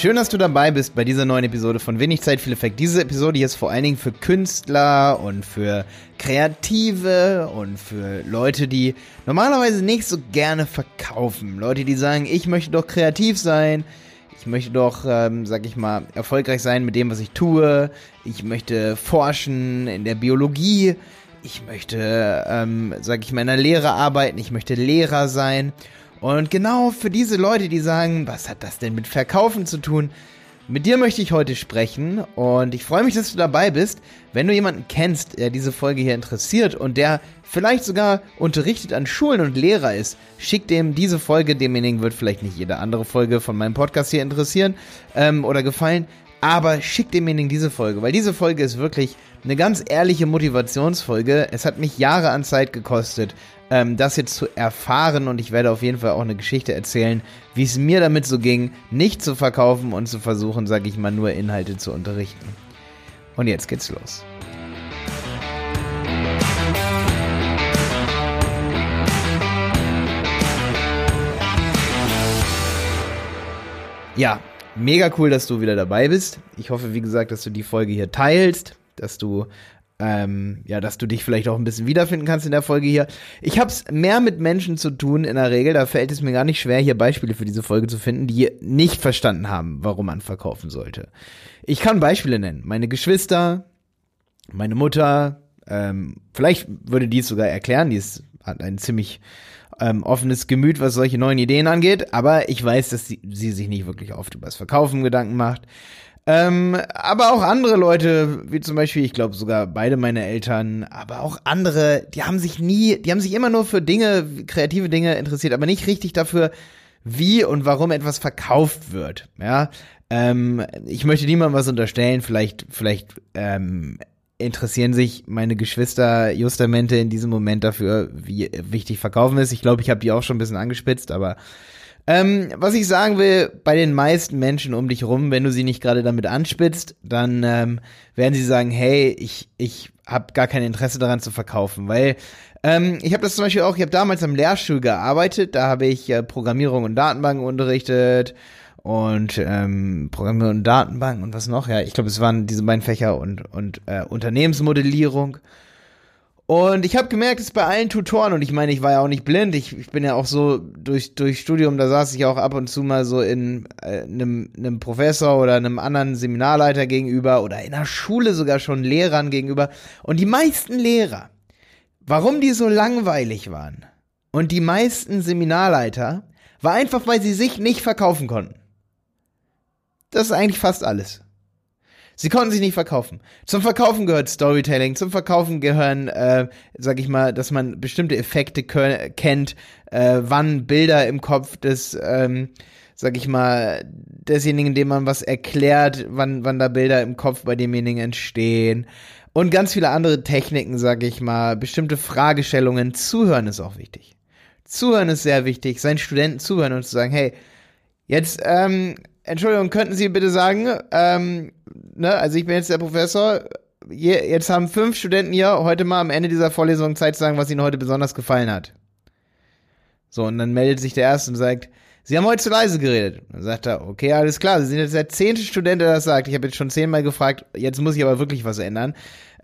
Schön, dass du dabei bist bei dieser neuen Episode von Wenig Zeit, viel Effekt. Diese Episode hier ist vor allen Dingen für Künstler und für Kreative und für Leute, die normalerweise nicht so gerne verkaufen. Leute, die sagen, ich möchte doch kreativ sein, ich möchte doch, ähm, sag ich mal, erfolgreich sein mit dem, was ich tue. Ich möchte forschen in der Biologie. Ich möchte, ähm, sag ich mal, in der Lehre arbeiten. Ich möchte Lehrer sein. Und genau für diese Leute, die sagen, was hat das denn mit Verkaufen zu tun? Mit dir möchte ich heute sprechen und ich freue mich, dass du dabei bist. Wenn du jemanden kennst, der diese Folge hier interessiert und der vielleicht sogar unterrichtet an Schulen und Lehrer ist, schick dem diese Folge. Demjenigen wird vielleicht nicht jede andere Folge von meinem Podcast hier interessieren ähm, oder gefallen, aber schick demjenigen diese Folge, weil diese Folge ist wirklich eine ganz ehrliche Motivationsfolge. Es hat mich Jahre an Zeit gekostet, ähm, das jetzt zu erfahren und ich werde auf jeden Fall auch eine Geschichte erzählen, wie es mir damit so ging, nicht zu verkaufen und zu versuchen, sage ich mal, nur Inhalte zu unterrichten. Und jetzt geht's los. Ja, mega cool, dass du wieder dabei bist. Ich hoffe, wie gesagt, dass du die Folge hier teilst, dass du ähm, ja, dass du dich vielleicht auch ein bisschen wiederfinden kannst in der Folge hier. Ich habe es mehr mit Menschen zu tun in der Regel. Da fällt es mir gar nicht schwer, hier Beispiele für diese Folge zu finden, die nicht verstanden haben, warum man verkaufen sollte. Ich kann Beispiele nennen. Meine Geschwister, meine Mutter. Ähm, vielleicht würde die es sogar erklären. Die ist, hat ein ziemlich ähm, offenes Gemüt, was solche neuen Ideen angeht. Aber ich weiß, dass sie, sie sich nicht wirklich oft über das Verkaufen Gedanken macht. Ähm, aber auch andere Leute, wie zum Beispiel, ich glaube sogar beide meine Eltern, aber auch andere, die haben sich nie, die haben sich immer nur für Dinge, kreative Dinge interessiert, aber nicht richtig dafür, wie und warum etwas verkauft wird. Ja, ähm, ich möchte niemandem was unterstellen. Vielleicht, vielleicht ähm, interessieren sich meine Geschwister justamente in diesem Moment dafür, wie wichtig Verkaufen ist. Ich glaube, ich habe die auch schon ein bisschen angespitzt, aber ähm, was ich sagen will, bei den meisten Menschen um dich rum, wenn du sie nicht gerade damit anspitzt, dann ähm, werden sie sagen, hey, ich, ich habe gar kein Interesse daran zu verkaufen, weil ähm, ich habe das zum Beispiel auch, ich habe damals am Lehrstuhl gearbeitet, da habe ich äh, Programmierung und Datenbanken unterrichtet und ähm, Programmierung und Datenbanken und was noch, ja, ich glaube, es waren diese beiden Fächer und, und äh, Unternehmensmodellierung. Und ich habe gemerkt, es bei allen Tutoren, und ich meine, ich war ja auch nicht blind, ich, ich bin ja auch so durch, durch Studium, da saß ich auch ab und zu mal so in äh, einem, einem Professor oder einem anderen Seminarleiter gegenüber oder in der Schule sogar schon Lehrern gegenüber. Und die meisten Lehrer, warum die so langweilig waren und die meisten Seminarleiter, war einfach, weil sie sich nicht verkaufen konnten. Das ist eigentlich fast alles. Sie konnten sich nicht verkaufen. Zum Verkaufen gehört Storytelling, zum Verkaufen gehören, äh, sag ich mal, dass man bestimmte Effekte kennt, äh, wann Bilder im Kopf des, ähm, sag ich mal, desjenigen, dem man was erklärt, wann, wann da Bilder im Kopf bei demjenigen entstehen. Und ganz viele andere Techniken, sag ich mal, bestimmte Fragestellungen. Zuhören ist auch wichtig. Zuhören ist sehr wichtig, seinen Studenten zuhören und zu sagen, hey, jetzt ähm, Entschuldigung, könnten Sie bitte sagen, ähm, ne, also ich bin jetzt der Professor, je, jetzt haben fünf Studenten hier heute mal am Ende dieser Vorlesung Zeit zu sagen, was ihnen heute besonders gefallen hat. So, und dann meldet sich der Erste und sagt, Sie haben heute zu leise geredet. Dann sagt er, okay, alles klar, Sie sind jetzt der zehnte Student, der das sagt. Ich habe jetzt schon zehnmal gefragt, jetzt muss ich aber wirklich was ändern.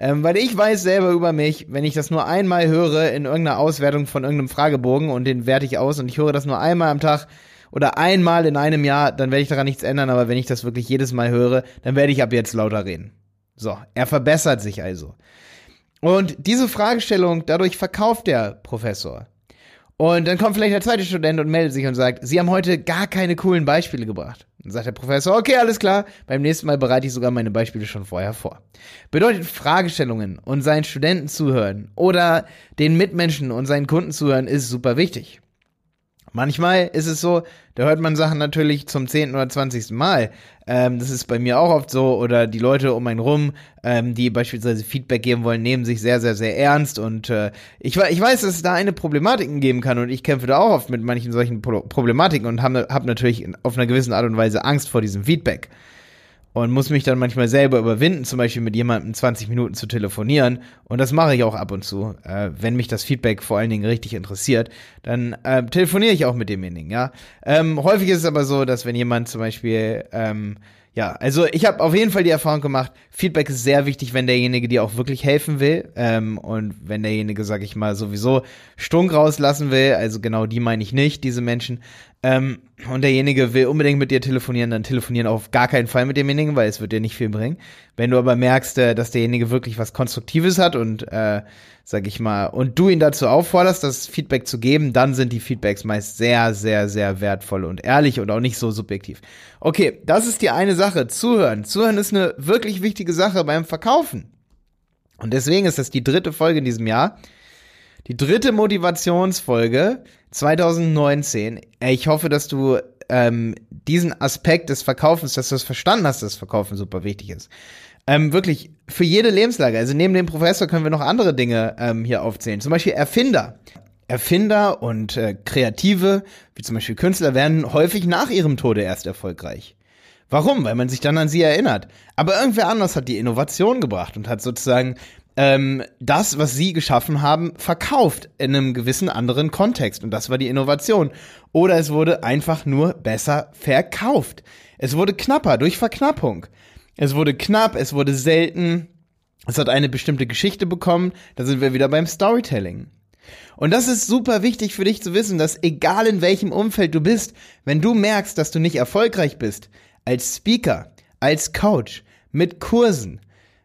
Ähm, weil ich weiß selber über mich, wenn ich das nur einmal höre in irgendeiner Auswertung von irgendeinem Fragebogen und den werte ich aus und ich höre das nur einmal am Tag, oder einmal in einem Jahr, dann werde ich daran nichts ändern, aber wenn ich das wirklich jedes Mal höre, dann werde ich ab jetzt lauter reden. So, er verbessert sich also. Und diese Fragestellung, dadurch verkauft der Professor. Und dann kommt vielleicht der zweite Student und meldet sich und sagt, Sie haben heute gar keine coolen Beispiele gebracht. Dann sagt der Professor, okay, alles klar, beim nächsten Mal bereite ich sogar meine Beispiele schon vorher vor. Bedeutet Fragestellungen und seinen Studenten zuhören oder den Mitmenschen und seinen Kunden zuhören ist super wichtig. Manchmal ist es so, da hört man Sachen natürlich zum zehnten oder zwanzigsten Mal. Ähm, das ist bei mir auch oft so. Oder die Leute um einen rum, ähm, die beispielsweise Feedback geben wollen, nehmen sich sehr, sehr, sehr ernst. Und äh, ich, ich weiß, dass es da eine Problematik geben kann. Und ich kämpfe da auch oft mit manchen solchen Problematiken und habe hab natürlich auf einer gewissen Art und Weise Angst vor diesem Feedback. Und muss mich dann manchmal selber überwinden, zum Beispiel mit jemandem 20 Minuten zu telefonieren. Und das mache ich auch ab und zu. Äh, wenn mich das Feedback vor allen Dingen richtig interessiert, dann äh, telefoniere ich auch mit demjenigen, ja. Ähm, häufig ist es aber so, dass wenn jemand zum Beispiel ähm, ja, also ich habe auf jeden Fall die Erfahrung gemacht, Feedback ist sehr wichtig, wenn derjenige dir auch wirklich helfen will ähm, und wenn derjenige, sag ich mal, sowieso Stunk rauslassen will, also genau die meine ich nicht, diese Menschen, ähm, und derjenige will unbedingt mit dir telefonieren, dann telefonieren auf gar keinen Fall mit demjenigen, weil es wird dir nicht viel bringen. Wenn du aber merkst, äh, dass derjenige wirklich was Konstruktives hat und äh, sag ich mal, und du ihn dazu aufforderst, das Feedback zu geben, dann sind die Feedbacks meist sehr, sehr, sehr wertvoll und ehrlich und auch nicht so subjektiv. Okay, das ist die eine Sache. Zuhören. Zuhören ist eine wirklich wichtige Sache beim Verkaufen. Und deswegen ist das die dritte Folge in diesem Jahr. Die dritte Motivationsfolge 2019. Ich hoffe, dass du ähm, diesen Aspekt des Verkaufens, dass du es verstanden hast, dass Verkaufen super wichtig ist. Ähm, wirklich für jede Lebenslage. Also neben dem Professor können wir noch andere Dinge ähm, hier aufzählen. Zum Beispiel Erfinder. Erfinder und äh, Kreative, wie zum Beispiel Künstler, werden häufig nach ihrem Tode erst erfolgreich. Warum? Weil man sich dann an sie erinnert. Aber irgendwer anders hat die Innovation gebracht und hat sozusagen ähm, das, was sie geschaffen haben, verkauft in einem gewissen anderen Kontext. Und das war die Innovation. Oder es wurde einfach nur besser verkauft. Es wurde knapper durch Verknappung. Es wurde knapp, es wurde selten, es hat eine bestimmte Geschichte bekommen, da sind wir wieder beim Storytelling. Und das ist super wichtig für dich zu wissen, dass egal in welchem Umfeld du bist, wenn du merkst, dass du nicht erfolgreich bist, als Speaker, als Coach, mit Kursen,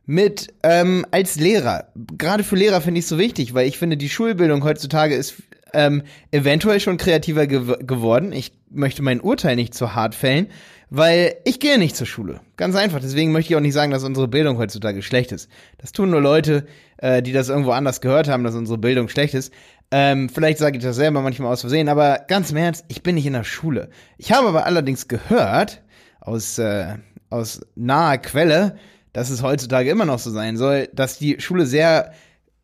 mit ähm, als Lehrer. Gerade für Lehrer finde ich es so wichtig, weil ich finde, die Schulbildung heutzutage ist ähm, eventuell schon kreativer gew geworden. Ich möchte mein Urteil nicht zu hart fällen, weil ich gehe nicht zur Schule. Ganz einfach. Deswegen möchte ich auch nicht sagen, dass unsere Bildung heutzutage schlecht ist. Das tun nur Leute, äh, die das irgendwo anders gehört haben, dass unsere Bildung schlecht ist. Ähm, vielleicht sage ich das selber manchmal aus Versehen, aber ganz im Ernst, ich bin nicht in der Schule. Ich habe aber allerdings gehört, aus, äh, aus naher Quelle, dass es heutzutage immer noch so sein soll, dass die Schule sehr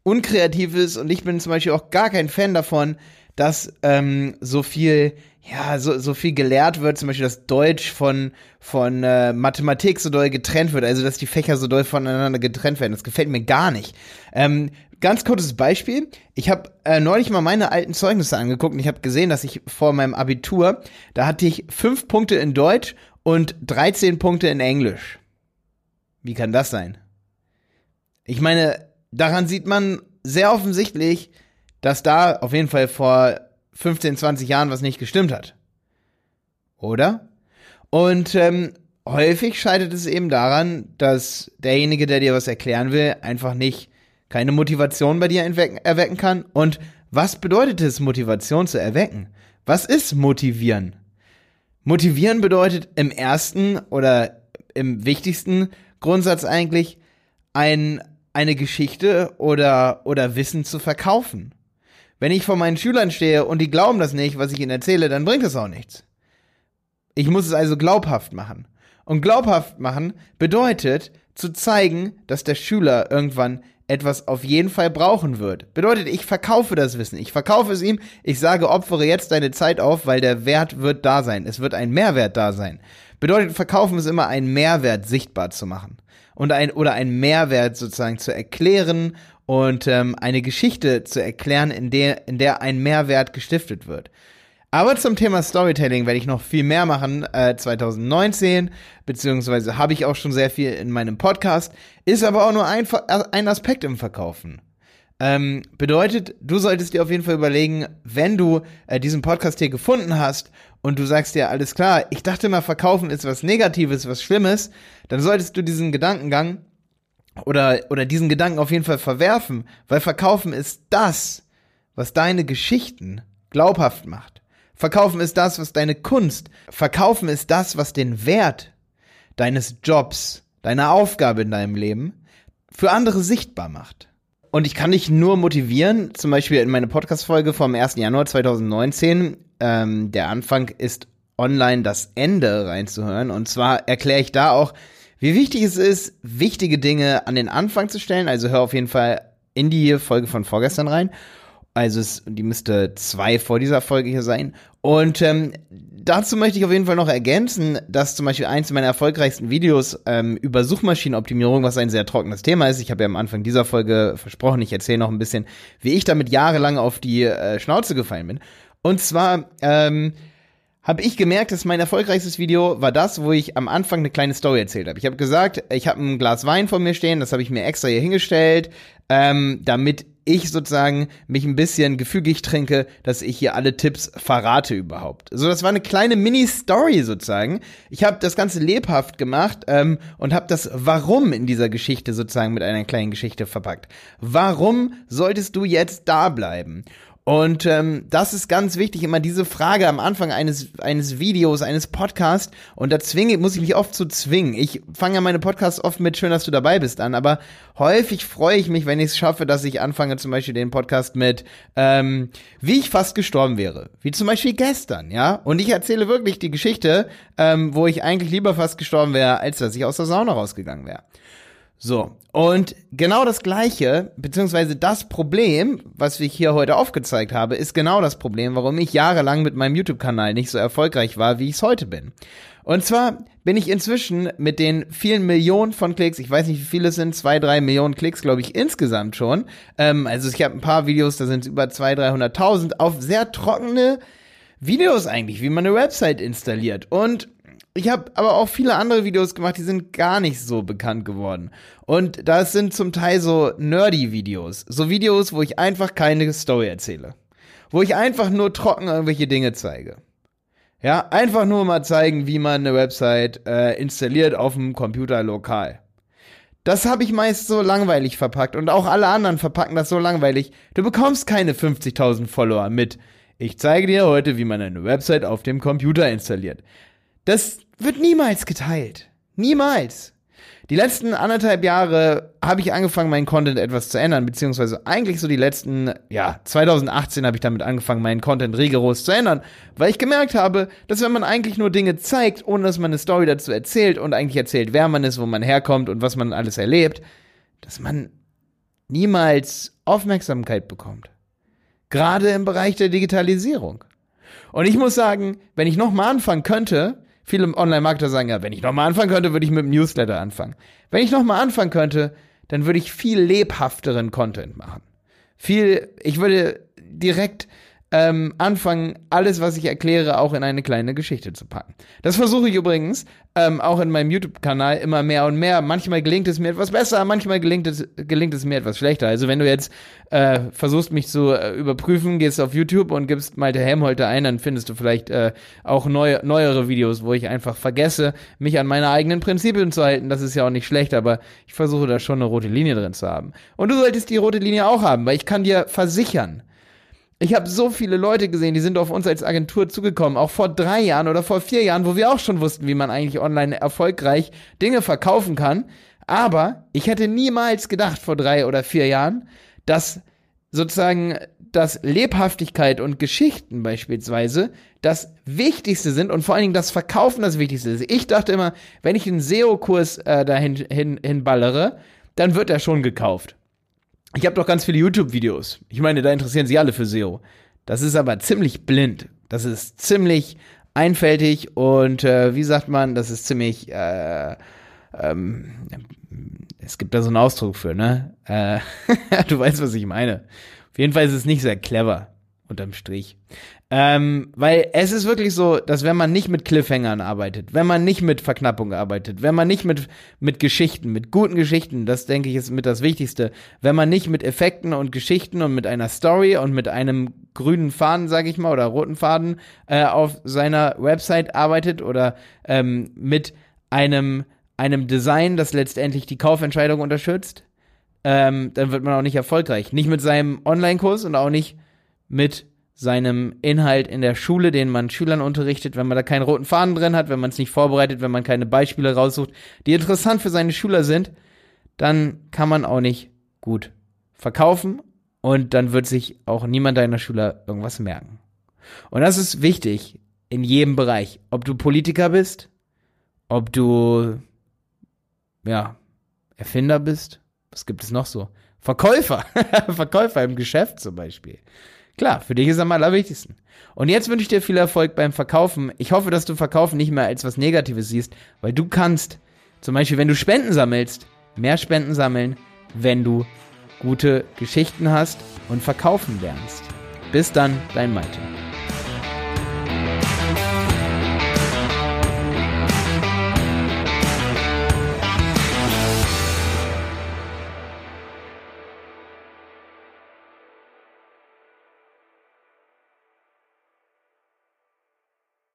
unkreativ ist und ich bin zum Beispiel auch gar kein Fan davon, dass ähm, so viel ja, so, so viel gelehrt wird, zum Beispiel, dass Deutsch von, von äh, Mathematik so doll getrennt wird, also dass die Fächer so doll voneinander getrennt werden. Das gefällt mir gar nicht. Ähm, ganz kurzes Beispiel. Ich habe äh, neulich mal meine alten Zeugnisse angeguckt und ich habe gesehen, dass ich vor meinem Abitur, da hatte ich fünf Punkte in Deutsch und 13 Punkte in Englisch. Wie kann das sein? Ich meine, daran sieht man sehr offensichtlich, dass da auf jeden Fall vor 15, 20 Jahren was nicht gestimmt hat. Oder? Und ähm, häufig scheitert es eben daran, dass derjenige, der dir was erklären will, einfach nicht keine Motivation bei dir erwecken kann. Und was bedeutet es, Motivation zu erwecken? Was ist motivieren? Motivieren bedeutet im ersten oder im wichtigsten Grundsatz eigentlich, ein, eine Geschichte oder, oder Wissen zu verkaufen. Wenn ich vor meinen Schülern stehe und die glauben das nicht, was ich ihnen erzähle, dann bringt es auch nichts. Ich muss es also glaubhaft machen. Und glaubhaft machen bedeutet zu zeigen, dass der Schüler irgendwann etwas auf jeden Fall brauchen wird. Bedeutet, ich verkaufe das Wissen. Ich verkaufe es ihm. Ich sage, opfere jetzt deine Zeit auf, weil der Wert wird da sein. Es wird ein Mehrwert da sein. Bedeutet, verkaufen ist immer einen Mehrwert sichtbar zu machen. Und ein, oder einen Mehrwert sozusagen zu erklären und ähm, eine Geschichte zu erklären, in der, in der ein Mehrwert gestiftet wird. Aber zum Thema Storytelling werde ich noch viel mehr machen äh, 2019, beziehungsweise habe ich auch schon sehr viel in meinem Podcast, ist aber auch nur ein, ein Aspekt im Verkaufen. Ähm, bedeutet, du solltest dir auf jeden Fall überlegen, wenn du äh, diesen Podcast hier gefunden hast und du sagst dir, alles klar, ich dachte mal, Verkaufen ist was Negatives, was Schlimmes, dann solltest du diesen Gedankengang oder, oder diesen Gedanken auf jeden Fall verwerfen, weil Verkaufen ist das, was deine Geschichten glaubhaft macht. Verkaufen ist das, was deine Kunst, verkaufen ist das, was den Wert deines Jobs, deiner Aufgabe in deinem Leben für andere sichtbar macht. Und ich kann dich nur motivieren, zum Beispiel in meine Podcast-Folge vom 1. Januar 2019, ähm, der Anfang ist online das Ende reinzuhören. Und zwar erkläre ich da auch, wie wichtig es ist, wichtige Dinge an den Anfang zu stellen. Also hör auf jeden Fall in die Folge von vorgestern rein. Also es, die müsste zwei vor dieser Folge hier sein. Und ähm, dazu möchte ich auf jeden Fall noch ergänzen, dass zum Beispiel eins meiner erfolgreichsten Videos ähm, über Suchmaschinenoptimierung, was ein sehr trockenes Thema ist, ich habe ja am Anfang dieser Folge versprochen, ich erzähle noch ein bisschen, wie ich damit jahrelang auf die äh, Schnauze gefallen bin. Und zwar ähm, habe ich gemerkt, dass mein erfolgreichstes Video war das, wo ich am Anfang eine kleine Story erzählt habe. Ich habe gesagt, ich habe ein Glas Wein vor mir stehen, das habe ich mir extra hier hingestellt, ähm, damit ich sozusagen mich ein bisschen gefügig trinke, dass ich hier alle Tipps verrate überhaupt. So, das war eine kleine Mini-Story sozusagen. Ich habe das Ganze lebhaft gemacht ähm, und habe das Warum in dieser Geschichte sozusagen mit einer kleinen Geschichte verpackt. Warum solltest du jetzt da bleiben? Und ähm, das ist ganz wichtig, immer diese Frage am Anfang eines, eines Videos, eines Podcasts. Und da zwinge, muss ich mich oft zu zwingen. Ich fange ja meine Podcasts oft mit Schön, dass du dabei bist an, aber häufig freue ich mich, wenn ich es schaffe, dass ich anfange zum Beispiel den Podcast mit, ähm, wie ich fast gestorben wäre. Wie zum Beispiel gestern, ja. Und ich erzähle wirklich die Geschichte, ähm, wo ich eigentlich lieber fast gestorben wäre, als dass ich aus der Sauna rausgegangen wäre. So, und genau das gleiche, beziehungsweise das Problem, was ich hier heute aufgezeigt habe, ist genau das Problem, warum ich jahrelang mit meinem YouTube-Kanal nicht so erfolgreich war, wie ich es heute bin. Und zwar bin ich inzwischen mit den vielen Millionen von Klicks, ich weiß nicht, wie viele es sind, zwei, drei Millionen Klicks, glaube ich, insgesamt schon. Ähm, also ich habe ein paar Videos, da sind es über zwei, dreihunderttausend, auf sehr trockene Videos eigentlich, wie man eine Website installiert. Und ich habe aber auch viele andere Videos gemacht, die sind gar nicht so bekannt geworden. Und das sind zum Teil so nerdy Videos. So Videos, wo ich einfach keine Story erzähle. Wo ich einfach nur trocken irgendwelche Dinge zeige. Ja, einfach nur mal zeigen, wie man eine Website äh, installiert auf dem Computer lokal. Das habe ich meist so langweilig verpackt und auch alle anderen verpacken das so langweilig. Du bekommst keine 50.000 Follower mit. Ich zeige dir heute, wie man eine Website auf dem Computer installiert. Das wird niemals geteilt. Niemals. Die letzten anderthalb Jahre habe ich angefangen, meinen Content etwas zu ändern, beziehungsweise eigentlich so die letzten, ja, 2018 habe ich damit angefangen, meinen Content rigoros zu ändern, weil ich gemerkt habe, dass wenn man eigentlich nur Dinge zeigt, ohne dass man eine Story dazu erzählt und eigentlich erzählt, wer man ist, wo man herkommt und was man alles erlebt, dass man niemals Aufmerksamkeit bekommt. Gerade im Bereich der Digitalisierung. Und ich muss sagen, wenn ich nochmal anfangen könnte, Viele Online-Marketer sagen ja, wenn ich nochmal anfangen könnte, würde ich mit dem Newsletter anfangen. Wenn ich nochmal anfangen könnte, dann würde ich viel lebhafteren Content machen. Viel, ich würde direkt ähm, anfangen, alles, was ich erkläre, auch in eine kleine Geschichte zu packen. Das versuche ich übrigens ähm, auch in meinem YouTube-Kanal immer mehr und mehr. Manchmal gelingt es mir etwas besser, manchmal gelingt es, gelingt es mir etwas schlechter. Also wenn du jetzt äh, versuchst, mich zu äh, überprüfen, gehst auf YouTube und gibst Malte Helmholter ein, dann findest du vielleicht äh, auch neue, neuere Videos, wo ich einfach vergesse, mich an meine eigenen Prinzipien zu halten. Das ist ja auch nicht schlecht, aber ich versuche da schon eine rote Linie drin zu haben. Und du solltest die rote Linie auch haben, weil ich kann dir versichern, ich habe so viele Leute gesehen, die sind auf uns als Agentur zugekommen, auch vor drei Jahren oder vor vier Jahren, wo wir auch schon wussten, wie man eigentlich online erfolgreich Dinge verkaufen kann. Aber ich hätte niemals gedacht vor drei oder vier Jahren, dass sozusagen dass Lebhaftigkeit und Geschichten beispielsweise das Wichtigste sind und vor allen Dingen das Verkaufen das Wichtigste ist. Ich dachte immer, wenn ich einen SEO-Kurs äh, dahin hin, hinballere, dann wird er schon gekauft. Ich habe doch ganz viele YouTube-Videos. Ich meine, da interessieren sich alle für SEO. Das ist aber ziemlich blind. Das ist ziemlich einfältig und äh, wie sagt man, das ist ziemlich, äh, ähm, es gibt da so einen Ausdruck für, ne? Äh, du weißt, was ich meine. Auf jeden Fall ist es nicht sehr clever, unterm Strich. Ähm, weil es ist wirklich so, dass wenn man nicht mit Cliffhangern arbeitet, wenn man nicht mit Verknappung arbeitet, wenn man nicht mit, mit Geschichten, mit guten Geschichten, das denke ich ist mit das Wichtigste, wenn man nicht mit Effekten und Geschichten und mit einer Story und mit einem grünen Faden, sage ich mal, oder roten Faden äh, auf seiner Website arbeitet oder ähm, mit einem, einem Design, das letztendlich die Kaufentscheidung unterstützt, ähm, dann wird man auch nicht erfolgreich. Nicht mit seinem Online-Kurs und auch nicht mit seinem Inhalt in der Schule, den man Schülern unterrichtet, wenn man da keinen roten Faden drin hat, wenn man es nicht vorbereitet, wenn man keine Beispiele raussucht, die interessant für seine Schüler sind, dann kann man auch nicht gut verkaufen und dann wird sich auch niemand deiner Schüler irgendwas merken. Und das ist wichtig in jedem Bereich, ob du Politiker bist, ob du ja Erfinder bist, was gibt es noch so? Verkäufer. Verkäufer im Geschäft zum Beispiel. Klar, für dich ist am allerwichtigsten. Und jetzt wünsche ich dir viel Erfolg beim Verkaufen. Ich hoffe, dass du Verkaufen nicht mehr als was Negatives siehst, weil du kannst, zum Beispiel, wenn du Spenden sammelst, mehr Spenden sammeln, wenn du gute Geschichten hast und verkaufen lernst. Bis dann, dein Malte.